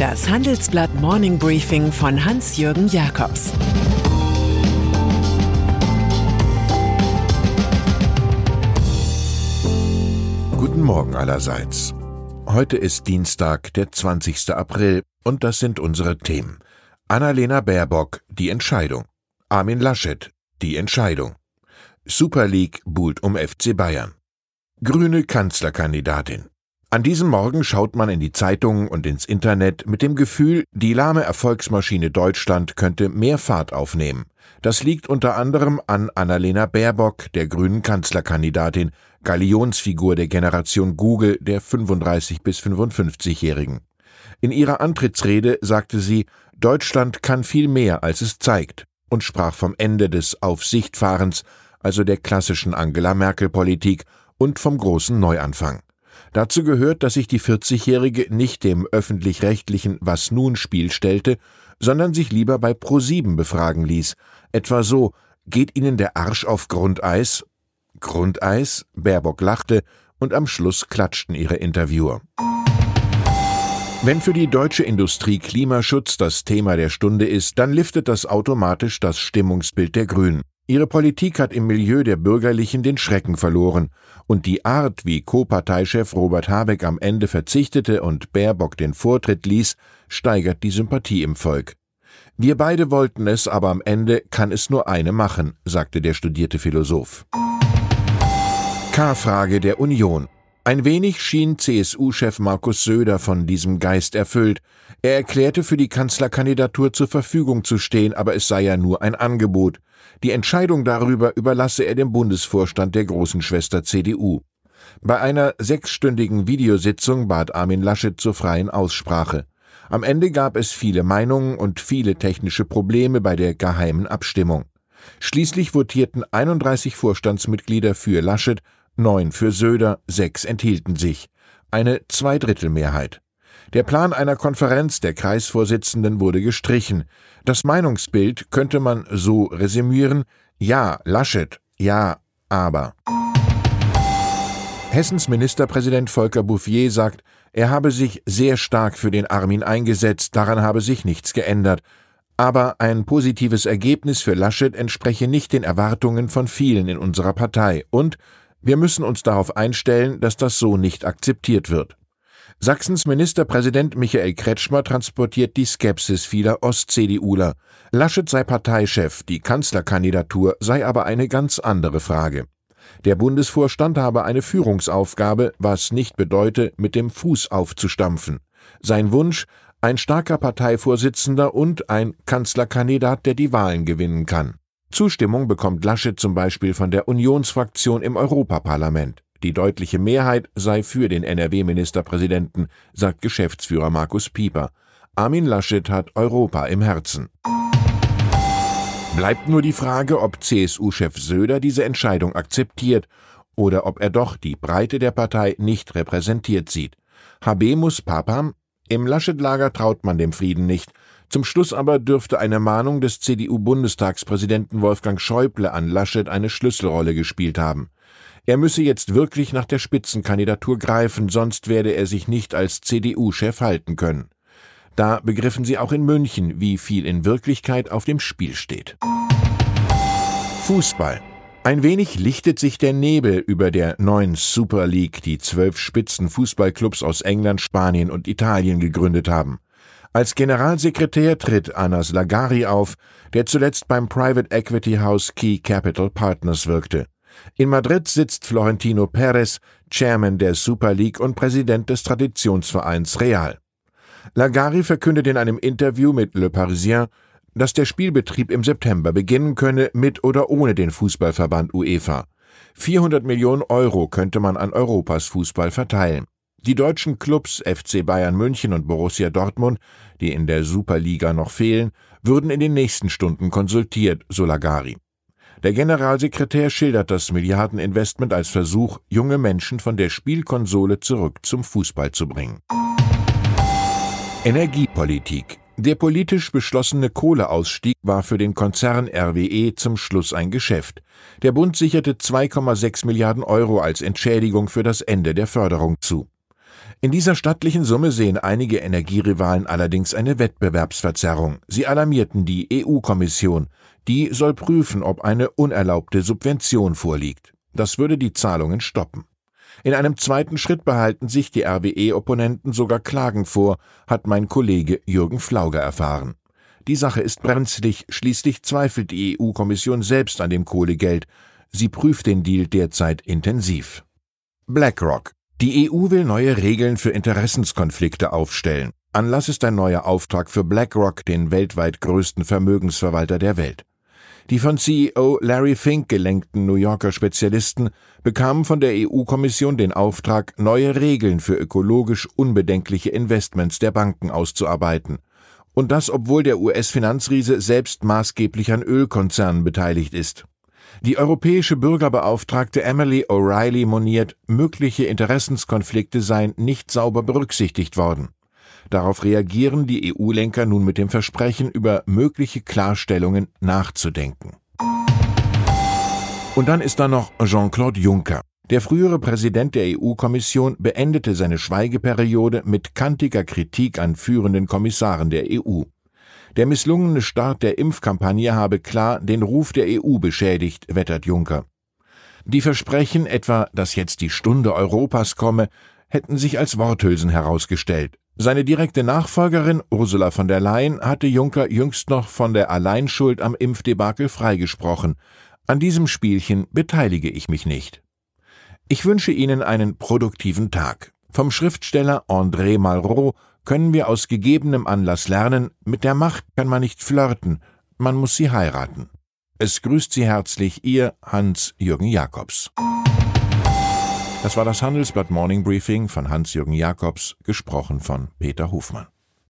Das Handelsblatt Morning Briefing von Hans-Jürgen Jakobs Guten Morgen allerseits. Heute ist Dienstag, der 20. April, und das sind unsere Themen. Annalena Baerbock, die Entscheidung. Armin Laschet, die Entscheidung. Super League buhlt um FC Bayern. Grüne Kanzlerkandidatin. An diesem Morgen schaut man in die Zeitungen und ins Internet mit dem Gefühl, die lahme Erfolgsmaschine Deutschland könnte mehr Fahrt aufnehmen. Das liegt unter anderem an Annalena Baerbock, der grünen Kanzlerkandidatin, Galionsfigur der Generation Google der 35 bis 55-Jährigen. In ihrer Antrittsrede sagte sie, Deutschland kann viel mehr, als es zeigt, und sprach vom Ende des Aufsichtfahrens, also der klassischen Angela Merkel Politik, und vom großen Neuanfang. Dazu gehört, dass sich die 40-Jährige nicht dem öffentlich-rechtlichen Was nun Spiel stellte, sondern sich lieber bei Pro7 befragen ließ. Etwa so, geht Ihnen der Arsch auf Grundeis? Grundeis? Baerbock lachte und am Schluss klatschten ihre Interviewer. Wenn für die deutsche Industrie Klimaschutz das Thema der Stunde ist, dann liftet das automatisch das Stimmungsbild der Grünen. Ihre Politik hat im Milieu der Bürgerlichen den Schrecken verloren, und die Art, wie Co-Parteichef Robert Habeck am Ende verzichtete und Baerbock den Vortritt ließ, steigert die Sympathie im Volk. Wir beide wollten es, aber am Ende kann es nur eine machen, sagte der studierte Philosoph. K-Frage der Union. Ein wenig schien CSU-Chef Markus Söder von diesem Geist erfüllt. Er erklärte, für die Kanzlerkandidatur zur Verfügung zu stehen, aber es sei ja nur ein Angebot. Die Entscheidung darüber überlasse er dem Bundesvorstand der großen Schwester CDU. Bei einer sechsstündigen Videositzung bat Armin Laschet zur freien Aussprache. Am Ende gab es viele Meinungen und viele technische Probleme bei der geheimen Abstimmung. Schließlich votierten 31 Vorstandsmitglieder für Laschet neun für Söder, sechs enthielten sich. Eine Zweidrittelmehrheit. Der Plan einer Konferenz der Kreisvorsitzenden wurde gestrichen. Das Meinungsbild könnte man so resümieren: Ja, Laschet, ja, aber. Hessens Ministerpräsident Volker Bouffier sagt, er habe sich sehr stark für den Armin eingesetzt, daran habe sich nichts geändert. Aber ein positives Ergebnis für Laschet entspreche nicht den Erwartungen von vielen in unserer Partei und wir müssen uns darauf einstellen, dass das so nicht akzeptiert wird. Sachsens Ministerpräsident Michael Kretschmer transportiert die Skepsis vieler Ost-CDUler. Laschet sei Parteichef, die Kanzlerkandidatur sei aber eine ganz andere Frage. Der Bundesvorstand habe eine Führungsaufgabe, was nicht bedeute, mit dem Fuß aufzustampfen. Sein Wunsch, ein starker Parteivorsitzender und ein Kanzlerkandidat, der die Wahlen gewinnen kann. Zustimmung bekommt Laschet zum Beispiel von der Unionsfraktion im Europaparlament. Die deutliche Mehrheit sei für den NRW-Ministerpräsidenten, sagt Geschäftsführer Markus Pieper. Armin Laschet hat Europa im Herzen. Bleibt nur die Frage, ob CSU-Chef Söder diese Entscheidung akzeptiert oder ob er doch die Breite der Partei nicht repräsentiert sieht. Habemus Papam? Im Laschet-Lager traut man dem Frieden nicht. Zum Schluss aber dürfte eine Mahnung des CDU-Bundestagspräsidenten Wolfgang Schäuble an Laschet eine Schlüsselrolle gespielt haben. Er müsse jetzt wirklich nach der Spitzenkandidatur greifen, sonst werde er sich nicht als CDU-Chef halten können. Da begriffen sie auch in München, wie viel in Wirklichkeit auf dem Spiel steht. Fußball. Ein wenig lichtet sich der Nebel über der neuen Super League, die zwölf Spitzenfußballclubs aus England, Spanien und Italien gegründet haben. Als Generalsekretär tritt Anas Lagari auf, der zuletzt beim Private Equity House Key Capital Partners wirkte. In Madrid sitzt Florentino Perez, Chairman der Super League und Präsident des Traditionsvereins Real. Lagari verkündet in einem Interview mit Le Parisien, dass der Spielbetrieb im September beginnen könne, mit oder ohne den Fußballverband UEFA. 400 Millionen Euro könnte man an Europas Fußball verteilen. Die deutschen Clubs FC Bayern München und Borussia Dortmund, die in der Superliga noch fehlen, würden in den nächsten Stunden konsultiert, so Lagari. Der Generalsekretär schildert das Milliardeninvestment als Versuch, junge Menschen von der Spielkonsole zurück zum Fußball zu bringen. Energiepolitik der politisch beschlossene Kohleausstieg war für den Konzern RWE zum Schluss ein Geschäft. Der Bund sicherte 2,6 Milliarden Euro als Entschädigung für das Ende der Förderung zu. In dieser stattlichen Summe sehen einige Energierivalen allerdings eine Wettbewerbsverzerrung. Sie alarmierten die EU-Kommission. Die soll prüfen, ob eine unerlaubte Subvention vorliegt. Das würde die Zahlungen stoppen. In einem zweiten Schritt behalten sich die RWE-Opponenten sogar Klagen vor, hat mein Kollege Jürgen Flauger erfahren. Die Sache ist brenzlig, schließlich zweifelt die EU-Kommission selbst an dem Kohlegeld. Sie prüft den Deal derzeit intensiv. BlackRock. Die EU will neue Regeln für Interessenskonflikte aufstellen. Anlass ist ein neuer Auftrag für BlackRock, den weltweit größten Vermögensverwalter der Welt. Die von CEO Larry Fink gelenkten New Yorker Spezialisten bekamen von der EU-Kommission den Auftrag, neue Regeln für ökologisch unbedenkliche Investments der Banken auszuarbeiten. Und das, obwohl der US-Finanzriese selbst maßgeblich an Ölkonzernen beteiligt ist. Die europäische Bürgerbeauftragte Emily O'Reilly moniert, mögliche Interessenskonflikte seien nicht sauber berücksichtigt worden. Darauf reagieren die EU-Lenker nun mit dem Versprechen, über mögliche Klarstellungen nachzudenken. Und dann ist da noch Jean-Claude Juncker. Der frühere Präsident der EU-Kommission beendete seine Schweigeperiode mit kantiger Kritik an führenden Kommissaren der EU. Der misslungene Start der Impfkampagne habe klar den Ruf der EU beschädigt, wettert Juncker. Die Versprechen, etwa, dass jetzt die Stunde Europas komme, hätten sich als Worthülsen herausgestellt. Seine direkte Nachfolgerin Ursula von der Leyen hatte Juncker jüngst noch von der Alleinschuld am Impfdebakel freigesprochen. An diesem Spielchen beteilige ich mich nicht. Ich wünsche Ihnen einen produktiven Tag. Vom Schriftsteller André Malraux können wir aus gegebenem Anlass lernen, mit der Macht kann man nicht flirten, man muss sie heiraten. Es grüßt Sie herzlich Ihr Hans-Jürgen Jakobs. Das war das Handelsblatt Morning Briefing von Hans-Jürgen Jakobs, gesprochen von Peter Hofmann.